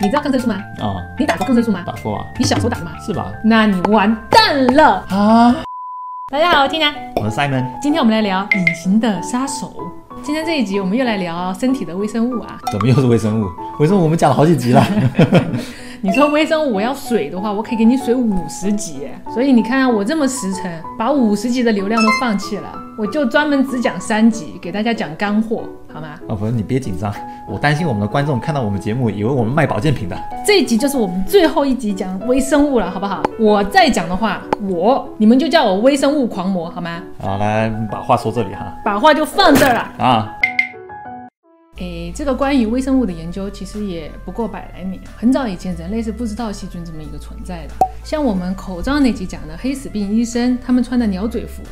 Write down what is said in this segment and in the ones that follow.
你知道抗生素吗？啊，你打过抗生素吗？打过啊，你小时候打的吗？是吧？那你完蛋了！啊，大家好，我 Tina，我是 Simon，今天我们来聊隐形的杀手。今天这一集我们又来聊身体的微生物啊。怎么又是微生物？微生物我们讲了好几集了。你说微生物我要水的话，我可以给你水五十级，所以你看我这么实诚，把五十级的流量都放弃了，我就专门只讲三级，给大家讲干货，好吗？哦，不是，你别紧张，我担心我们的观众看到我们节目，以为我们卖保健品的。这一集就是我们最后一集讲微生物了，好不好？我再讲的话，我你们就叫我微生物狂魔，好吗？好，来把话说这里哈。把话就放这儿了。啊，诶，这个关于微生物的研究其实也不过百来年。很早以前，人类是不知道细菌这么一个存在的。像我们口罩那集讲的黑死病医生，他们穿的鸟嘴服，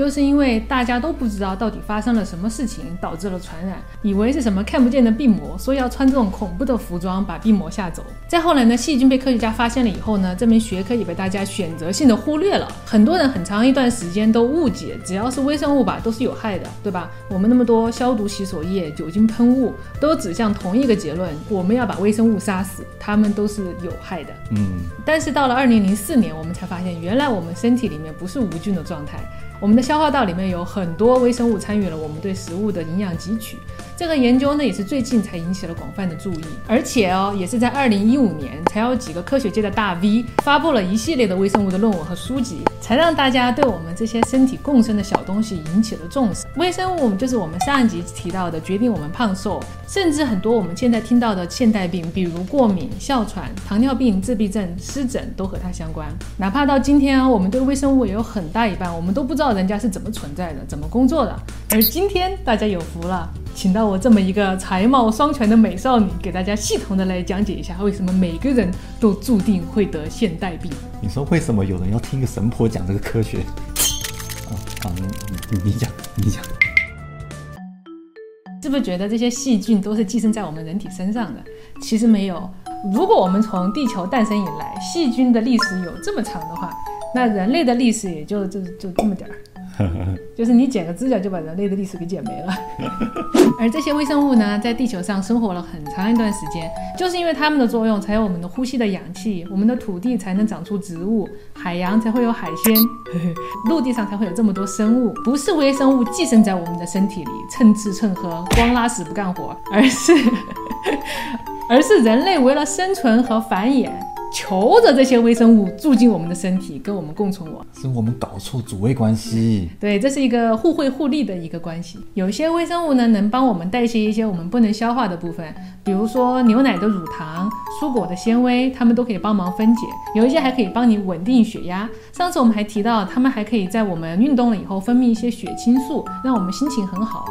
就是因为大家都不知道到底发生了什么事情导致了传染，以为是什么看不见的病魔，所以要穿这种恐怖的服装把病魔吓走。再后来呢，细菌被科学家发现了以后呢，这门学科也被大家选择性的忽略了。很多人很长一段时间都误解，只要是微生物吧都是有害的，对吧？我们那么多消毒洗手液、酒精喷雾，都指向同一个结论：我们要把微生物杀死，它们都是有害的。嗯，但是到了二零零四年，我们才发现，原来我们身体里面不是无菌的状态，我们的消化道里面有很多微生物参与了我们对食物的营养汲取。这个研究呢，也是最近才引起了广泛的注意，而且哦，也是在二零一五年，才有几个科学界的大 V 发布了一系列的微生物的论文和书籍，才让大家对我们这些身体共生的小东西引起了重视。微生物就是我们上一集提到的，决定我们胖瘦，甚至很多我们现在听到的现代病，比如过敏、哮喘、糖尿病、自闭症、湿疹，都和它相关。哪怕到今天啊，我们对微生物也有很大一半，我们都不知道人家是怎么存在的，怎么工作的。而今天大家有福了，请到我这么一个才貌双全的美少女，给大家系统的来讲解一下，为什么每个人都注定会得现代病。你说为什么有人要听一个神婆讲这个科学？啊啊，你你你讲，你讲。是不是觉得这些细菌都是寄生在我们人体身上的？其实没有。如果我们从地球诞生以来，细菌的历史有这么长的话，那人类的历史也就就就这么点儿。就是你剪个指甲就把人类的历史给剪没了。而这些微生物呢，在地球上生活了很长一段时间，就是因为它们的作用，才有我们的呼吸的氧气，我们的土地才能长出植物，海洋才会有海鲜，陆地上才会有这么多生物。不是微生物寄生在我们的身体里，蹭吃蹭喝，光拉屎不干活，而是而是人类为了生存和繁衍。求着这些微生物住进我们的身体，跟我们共存亡。是我们搞错主谓关系。对，这是一个互惠互利的一个关系。有些微生物呢，能帮我们代谢一些我们不能消化的部分，比如说牛奶的乳糖、蔬果的纤维，它们都可以帮忙分解。有一些还可以帮你稳定血压。上次我们还提到，它们还可以在我们运动了以后分泌一些血清素，让我们心情很好。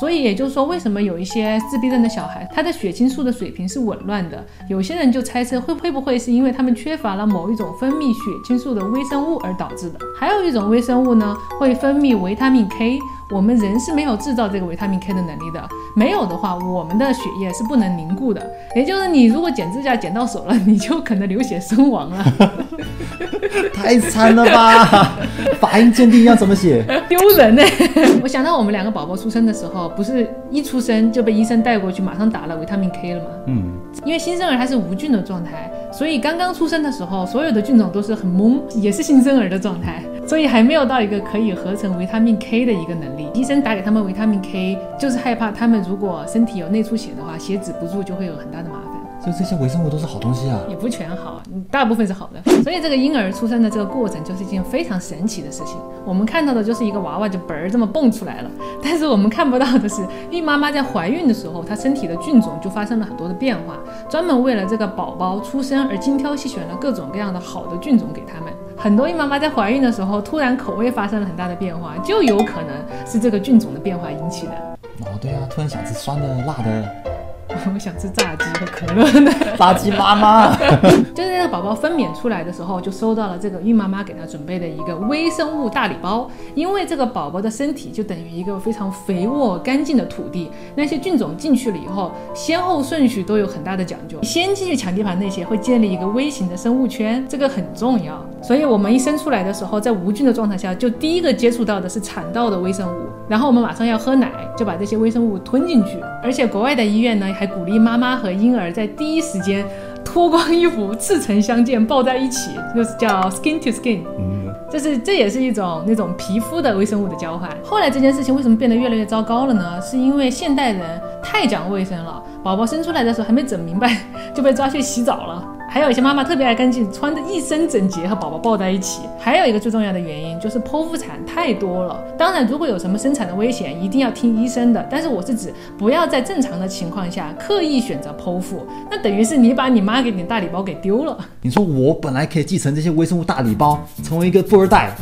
所以也就是说，为什么有一些自闭症的小孩，他的血清素的水平是紊乱的？有些人就猜测会会不会是因为他们缺乏了某一种分泌血清素的微生物而导致的？还有一种微生物呢，会分泌维他命 K。我们人是没有制造这个维他命 K 的能力的，没有的话，我们的血液是不能凝固的。也就是你如果剪指甲剪到手了，你就可能流血身亡了。太惨了吧！法医鉴定要怎么写？丢人呢！我想到我们两个宝宝出生的时候，不是一出生就被医生带过去，马上打了维他命 K 了吗？嗯，因为新生儿他是无菌的状态，所以刚刚出生的时候，所有的菌种都是很懵，也是新生儿的状态，所以还没有到一个可以合成维他命 K 的一个能力。医生打给他们维他命 K，就是害怕他们如果身体有内出血的话，血止不住就会有很大的麻烦。就这些微生物都是好东西啊，也不全好，大部分是好的。所以这个婴儿出生的这个过程就是一件非常神奇的事情。我们看到的就是一个娃娃就嘣儿这么蹦出来了，但是我们看不到的是，孕妈妈在怀孕的时候，她身体的菌种就发生了很多的变化，专门为了这个宝宝出生而精挑细选了各种各样的好的菌种给他们。很多孕妈妈在怀孕的时候，突然口味发生了很大的变化，就有可能是这个菌种的变化引起的。哦，对啊，突然想吃酸的、辣的。我想吃炸鸡和可乐呢。炸鸡妈妈，就是那个宝宝分娩出来的时候，就收到了这个孕妈妈给他准备的一个微生物大礼包。因为这个宝宝的身体就等于一个非常肥沃干净的土地，那些菌种进去了以后，先后顺序都有很大的讲究。先进去抢地盘那些会建立一个微型的生物圈，这个很重要。所以我们一生出来的时候，在无菌的状态下，就第一个接触到的是产道的微生物，然后我们马上要喝奶，就把这些微生物吞进去。而且国外的医院呢，还鼓励妈妈和婴儿在第一时间脱光衣服，赤诚相见，抱在一起，就是叫 skin to skin。嗯，就是这也是一种那种皮肤的微生物的交换。后来这件事情为什么变得越来越糟糕了呢？是因为现代人太讲卫生了，宝宝生出来的时候还没整明白就被抓去洗澡了。还有一些妈妈特别爱干净，穿的一身整洁和宝宝抱在一起。还有一个最重要的原因就是剖腹产太多了。当然，如果有什么生产的危险，一定要听医生的。但是我是指不要在正常的情况下刻意选择剖腹，那等于是你把你妈给你大礼包给丢了。你说我本来可以继承这些微生物大礼包，成为一个富二代，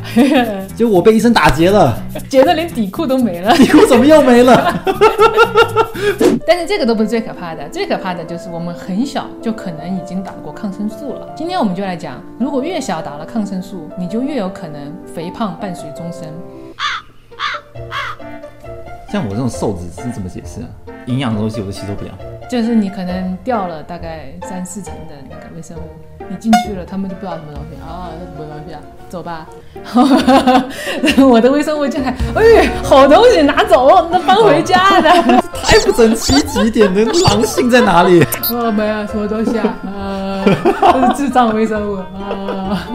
结果我被医生打劫了，劫的连底裤都没了。底裤怎么又没了？但是这个都不是最可怕的，最可怕的就是我们很小就可能已经打过抗生素了。今天我们就来讲，如果越小打了抗生素，你就越有可能肥胖伴随终身。像我这种瘦子是怎么解释啊？营养的东西我都吸收不了。就是你可能掉了大概三四层的那个微生物，你进去了，他们就不知道什么东西啊，什么东西啊，走吧。我的微生物进来，哎，好东西拿走，那搬回家的。太不整齐几点的狼性在哪里？哦，没有什么东西啊，啊，这是智障微生物啊。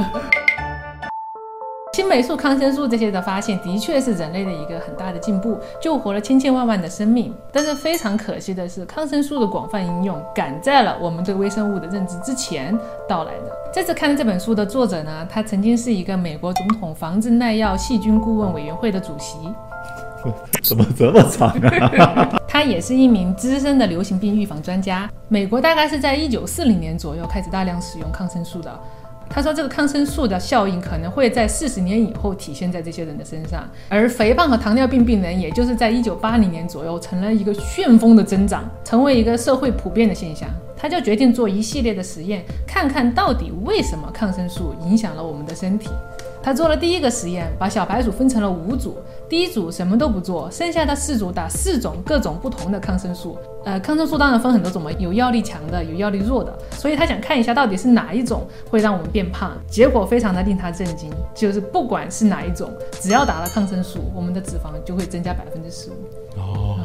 青霉素、抗生素这些的发现，的确是人类的一个很大的进步，救活了千千万万的生命。但是非常可惜的是，抗生素的广泛应用赶在了我们对微生物的认知之前到来的。这次看的这本书的作者呢，他曾经是一个美国总统防治耐药细菌顾问委员会的主席，怎么这么长啊？他也是一名资深的流行病预防专家。美国大概是在一九四零年左右开始大量使用抗生素的。他说，这个抗生素的效应可能会在四十年以后体现在这些人的身上，而肥胖和糖尿病病人，也就是在一九八零年左右，成了一个旋风的增长，成为一个社会普遍的现象。他就决定做一系列的实验，看看到底为什么抗生素影响了我们的身体。他做了第一个实验，把小白鼠分成了五组，第一组什么都不做，剩下的四组打四种各种不同的抗生素。呃，抗生素当然分很多种嘛，有药力强的，有药力弱的，所以他想看一下到底是哪一种会让我们变胖。结果非常的令他震惊，就是不管是哪一种，只要打了抗生素，我们的脂肪就会增加百分之十五。哦，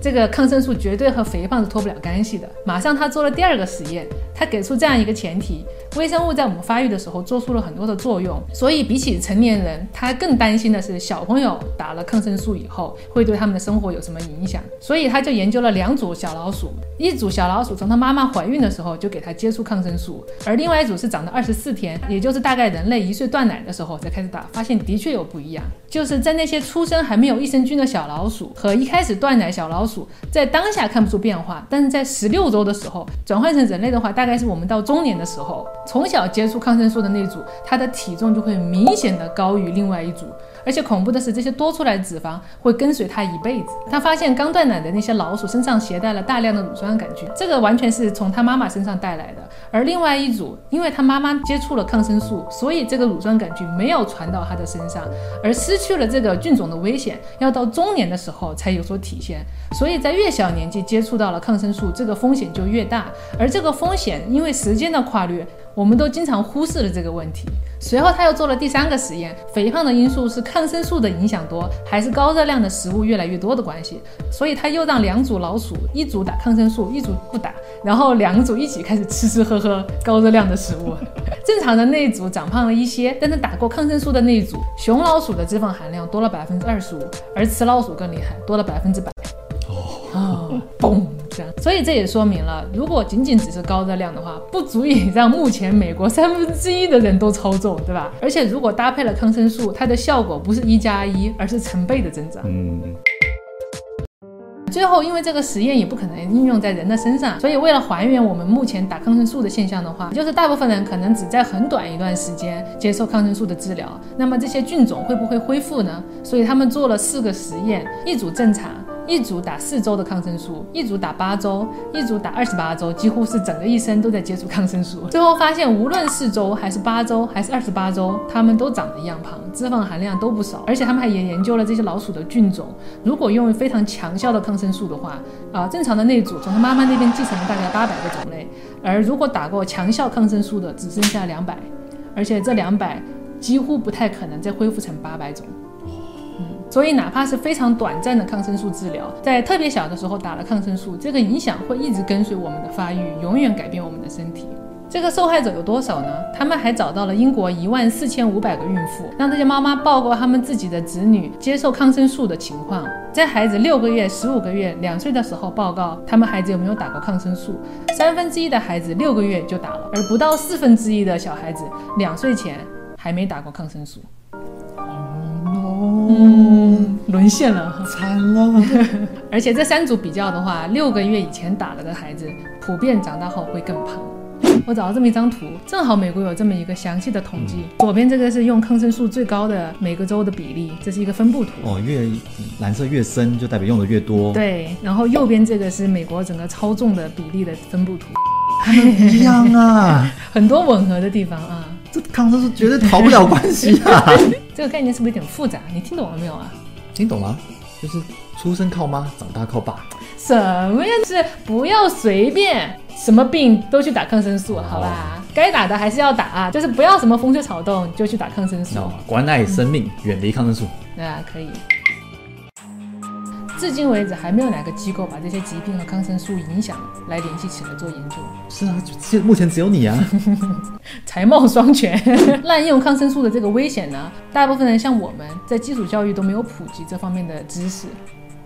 这个抗生素绝对和肥胖是脱不了干系的。马上他做了第二个实验，他给出这样一个前提：微生物在我们发育的时候做出了很多的作用，所以比起成年人，他更担心的是小朋友打了抗生素以后会对他们的生活有什么影响。所以他就研究了两组小老鼠，一组小老鼠从他妈妈怀孕的时候就给他接触抗生素，而另外一组是长到二十四天，也就是大概人类一岁断奶的时候才开始打，发现的确有不一样，就是在那些出生还没有益生菌的小老鼠和一开始断奶小老鼠，在当下看不出变化，但是在十六周的时候转换成人类的话，大概是我们到中年的时候，从小接触抗生素的那组，它的体重就会明显的高于另外一组。而且恐怖的是，这些多出来的脂肪会跟随他一辈子。他发现刚断奶的那些老鼠身上携带了大量的乳酸杆菌，这个完全是从他妈妈身上带来的。而另外一组，因为他妈妈接触了抗生素，所以这个乳酸杆菌没有传到他的身上，而失去了这个菌种的危险，要到中年的时候才有所体现。所以在越小年纪接触到了抗生素，这个风险就越大。而这个风险因为时间的跨越，我们都经常忽视了这个问题。随后他又做了第三个实验，肥胖的因素是抗生素的影响多，还是高热量的食物越来越多的关系？所以他又让两组老鼠，一组打抗生素，一组不打，然后两组一起开始吃吃喝喝高热量的食物。正常的那一组长胖了一些，但是打过抗生素的那一组，雄老鼠的脂肪含量多了百分之二十五，而雌老鼠更厉害，多了百分之百。哦，嘣，这样，所以这也说明了，如果仅仅只是高热量的话，不足以让目前美国三分之一的人都超重，对吧？而且如果搭配了抗生素，它的效果不是一加一，而是成倍的增长。嗯，最后，因为这个实验也不可能应用在人的身上，所以为了还原我们目前打抗生素的现象的话，就是大部分人可能只在很短一段时间接受抗生素的治疗，那么这些菌种会不会恢复呢？所以他们做了四个实验，一组正常。一组打四周的抗生素，一组打八周，一组打二十八周，几乎是整个一生都在接触抗生素。最后发现，无论四周还是八周还是二十八周，它们都长得一样胖，脂肪含量都不少。而且他们还研研究了这些老鼠的菌种，如果用非常强效的抗生素的话，啊，正常的那组从他妈妈那边继承了大概八百个种类，而如果打过强效抗生素的只剩下两百，而且这两百几乎不太可能再恢复成八百种。所以，哪怕是非常短暂的抗生素治疗，在特别小的时候打了抗生素，这个影响会一直跟随我们的发育，永远改变我们的身体。这个受害者有多少呢？他们还找到了英国一万四千五百个孕妇，让这些妈妈报告他们自己的子女接受抗生素的情况，在孩子六个月、十五个月、两岁的时候报告他们孩子有没有打过抗生素。三分之一的孩子六个月就打了，而不到四分之一的小孩子两岁前还没打过抗生素。嗯，沦陷了，惨了。而且这三组比较的话，六个月以前打了的孩子，普遍长大后会更胖。我找到这么一张图，正好美国有这么一个详细的统计。左边这个是用抗生素最高的每个州的比例，这是一个分布图。哦，越蓝色越深，就代表用的越多。对，然后右边这个是美国整个超重的比例的分布图，一样啊，很多吻合的地方啊。这抗生素绝对逃不了关系啊！这个概念是不是有点复杂？你听懂了没有啊？听懂了，就是出生靠妈，长大靠爸。什么呀？是不要随便什么病都去打抗生素，好吧？该打的还是要打啊，就是不要什么风吹草动就去打抗生素。关爱生命，远离抗生素。对啊，可以。至今为止，还没有哪个机构把这些疾病和抗生素影响来联系起来做研究。是啊，现目前只有你啊，才貌双全。滥用抗生素的这个危险呢，大部分人像我们在基础教育都没有普及这方面的知识，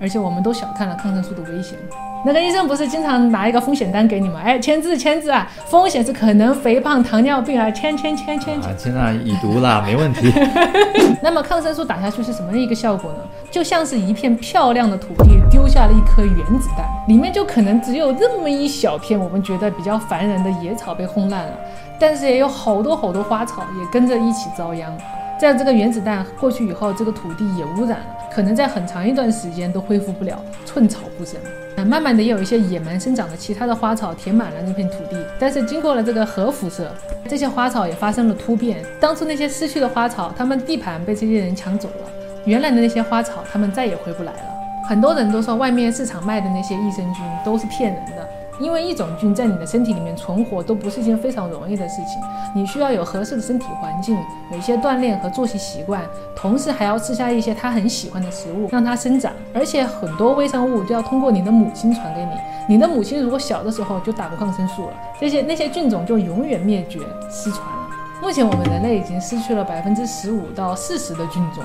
而且我们都小看了抗生素的危险。那个医生不是经常拿一个风险单给你吗？哎，签字签字啊！风险是可能肥胖、糖尿病啊，签签签签签。签啊，已读了，没问题。那么抗生素打下去是什么一个效果呢？就像是一片漂亮的土地丢下了一颗原子弹，里面就可能只有这么一小片我们觉得比较烦人的野草被轰烂了，但是也有好多好多花草也跟着一起遭殃。在这个原子弹过去以后，这个土地也污染了，可能在很长一段时间都恢复不了，寸草不生。那慢慢的也有一些野蛮生长的其他的花草填满了那片土地，但是经过了这个核辐射，这些花草也发生了突变。当初那些失去的花草，它们地盘被这些人抢走了，原来的那些花草，它们再也回不来了。很多人都说外面市场卖的那些益生菌都是骗人的。因为一种菌在你的身体里面存活都不是一件非常容易的事情，你需要有合适的身体环境，有一些锻炼和作息习惯，同时还要吃下一些它很喜欢的食物，让它生长。而且很多微生物就要通过你的母亲传给你，你的母亲如果小的时候就打过抗生素了，这些那些菌种就永远灭绝失传了。目前我们人类已经失去了百分之十五到四十的菌种。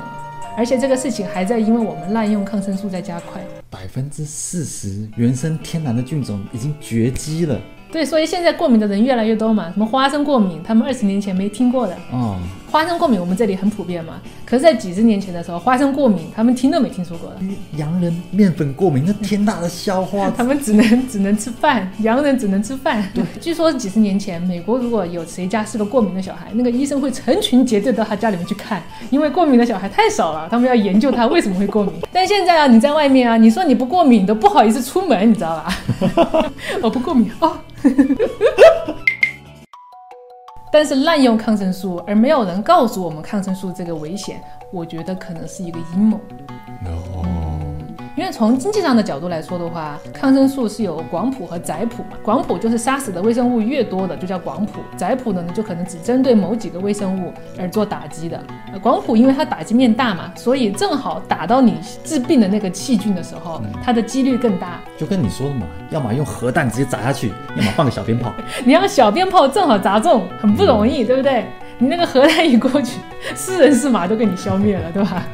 而且这个事情还在因为我们滥用抗生素在加快，百分之四十原生天然的菌种已经绝迹了。对，所以现在过敏的人越来越多嘛，什么花生过敏，他们二十年前没听过的。哦，花生过敏我们这里很普遍嘛，可是，在几十年前的时候，花生过敏他们听都没听说过的。洋人面粉过敏，那天大的笑话。他们只能只能吃饭，洋人只能吃饭。对，据说几十年前，美国如果有谁家是个过敏的小孩，那个医生会成群结队到他家里面去看，因为过敏的小孩太少了，他们要研究他为什么会过敏。但现在啊，你在外面啊，你说你不过敏都不好意思出门，你知道吧？我不过敏哦。但是滥用抗生素，而没有人告诉我们抗生素这个危险，我觉得可能是一个阴谋。因为从经济上的角度来说的话，抗生素是有广谱和窄谱嘛。广谱就是杀死的微生物越多的就叫广谱，窄谱的呢就可能只针对某几个微生物而做打击的。广谱因为它打击面大嘛，所以正好打到你治病的那个细菌的时候，它的几率更大。就跟你说的嘛，要么用核弹直接砸下去，要么放个小鞭炮。你让小鞭炮正好砸中，很不容易，对不对？你那个核弹一过去，是人是马都给你消灭了，对吧？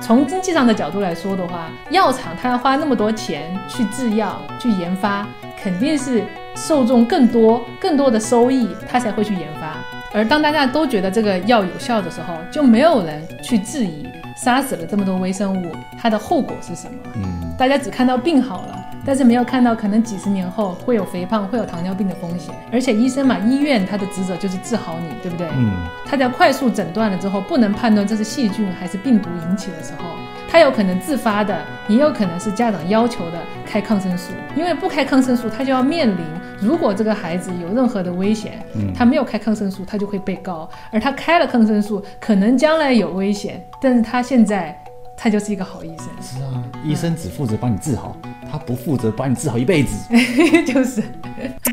从经济上的角度来说的话，药厂它要花那么多钱去制药、去研发，肯定是受众更多、更多的收益，它才会去研发。而当大家都觉得这个药有效的时候，就没有人去质疑杀死了这么多微生物，它的后果是什么？嗯，大家只看到病好了。但是没有看到，可能几十年后会有肥胖、会有糖尿病的风险。而且医生嘛，医院他的职责就是治好你，对不对？嗯。他在快速诊断了之后，不能判断这是细菌还是病毒引起的时候，他有可能自发的，也有可能是家长要求的开抗生素。因为不开抗生素，他就要面临，如果这个孩子有任何的危险，他没有开抗生素，他就会被告；而他开了抗生素，可能将来有危险，但是他现在他就是一个好医生。是啊，医生只负责帮你治好，他不负责把你治好一辈子。就是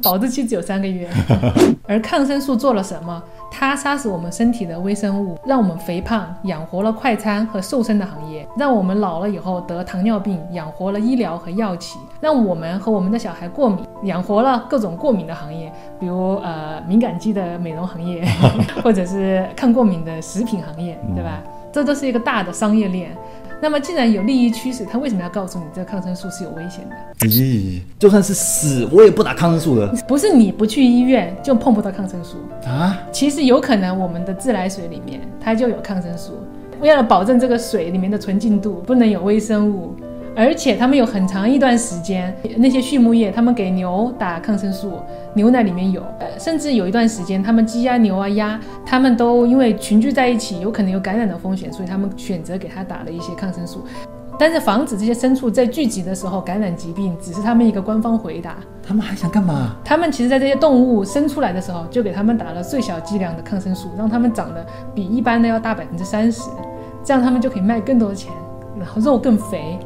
保质期只有三个月。而抗生素做了什么？它杀死我们身体的微生物，让我们肥胖，养活了快餐和瘦身的行业；让我们老了以后得糖尿病，养活了医疗和药企；让我们和我们的小孩过敏，养活了各种过敏的行业，比如呃敏感肌的美容行业，或者是抗过敏的食品行业，对吧？这都是一个大的商业链。那么，既然有利益驱使，他为什么要告诉你这个抗生素是有危险的？咦，就算是死，我也不打抗生素的不是你不去医院就碰不到抗生素，啊！其实有可能我们的自来水里面它就有抗生素。为了保证这个水里面的纯净度，不能有微生物，而且他们有很长一段时间，那些畜牧业他们给牛打抗生素，牛奶里面有，呃，甚至有一段时间，他们鸡啊、牛啊、鸭，他们都因为群聚在一起，有可能有感染的风险，所以他们选择给它打了一些抗生素。但是防止这些牲畜在聚集的时候感染疾病，只是他们一个官方回答。他们还想干嘛？他们其实，在这些动物生出来的时候，就给他们打了最小剂量的抗生素，让他们长得比一般的要大百分之三十，这样他们就可以卖更多的钱，然后肉更肥，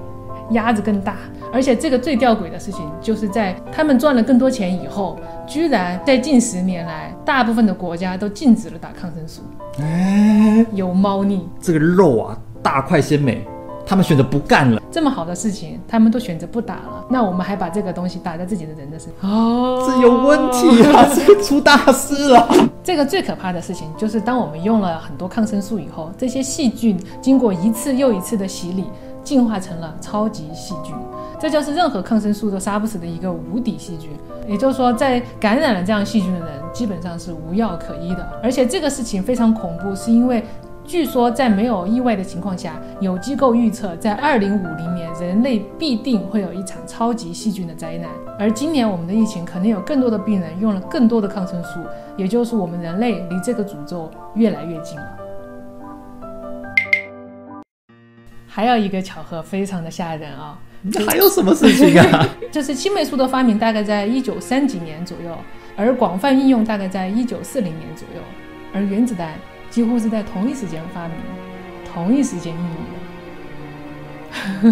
鸭子更大。而且这个最吊诡的事情，就是在他们赚了更多钱以后，居然在近十年来，大部分的国家都禁止了打抗生素，哎，有猫腻。这个肉啊，大块鲜美，他们选择不干了。这么好的事情，他们都选择不打了，那我们还把这个东西打在自己的人的身上，哦这有问题啊！这个出大事了。这个最可怕的事情就是，当我们用了很多抗生素以后，这些细菌经过一次又一次的洗礼，进化成了超级细菌。这就是任何抗生素都杀不死的一个无敌细菌。也就是说，在感染了这样细菌的人，基本上是无药可医的。而且这个事情非常恐怖，是因为据说在没有意外的情况下，有机构预测在二零五零年，人类必定会有一场超级细菌的灾难。而今年我们的疫情可能有更多的病人用了更多的抗生素，也就是我们人类离这个诅咒越来越近了。还有一个巧合非常的吓人啊、这还有什么事情啊？就是青霉素的发明大概在一九三几年左右，而广泛应用大概在一九四零年左右，而原子弹几乎是在同一时间发明，同一时间应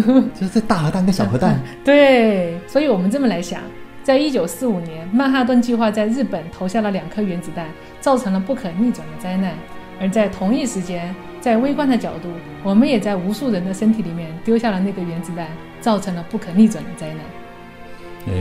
用的。就是这大核弹跟小核弹，对，所以我们这么来想，在一九四五年，曼哈顿计划在日本投下了两颗原子弹，造成了不可逆转的灾难；而在同一时间，在微观的角度，我们也在无数人的身体里面丢下了那个原子弹，造成了不可逆转的灾难。呃，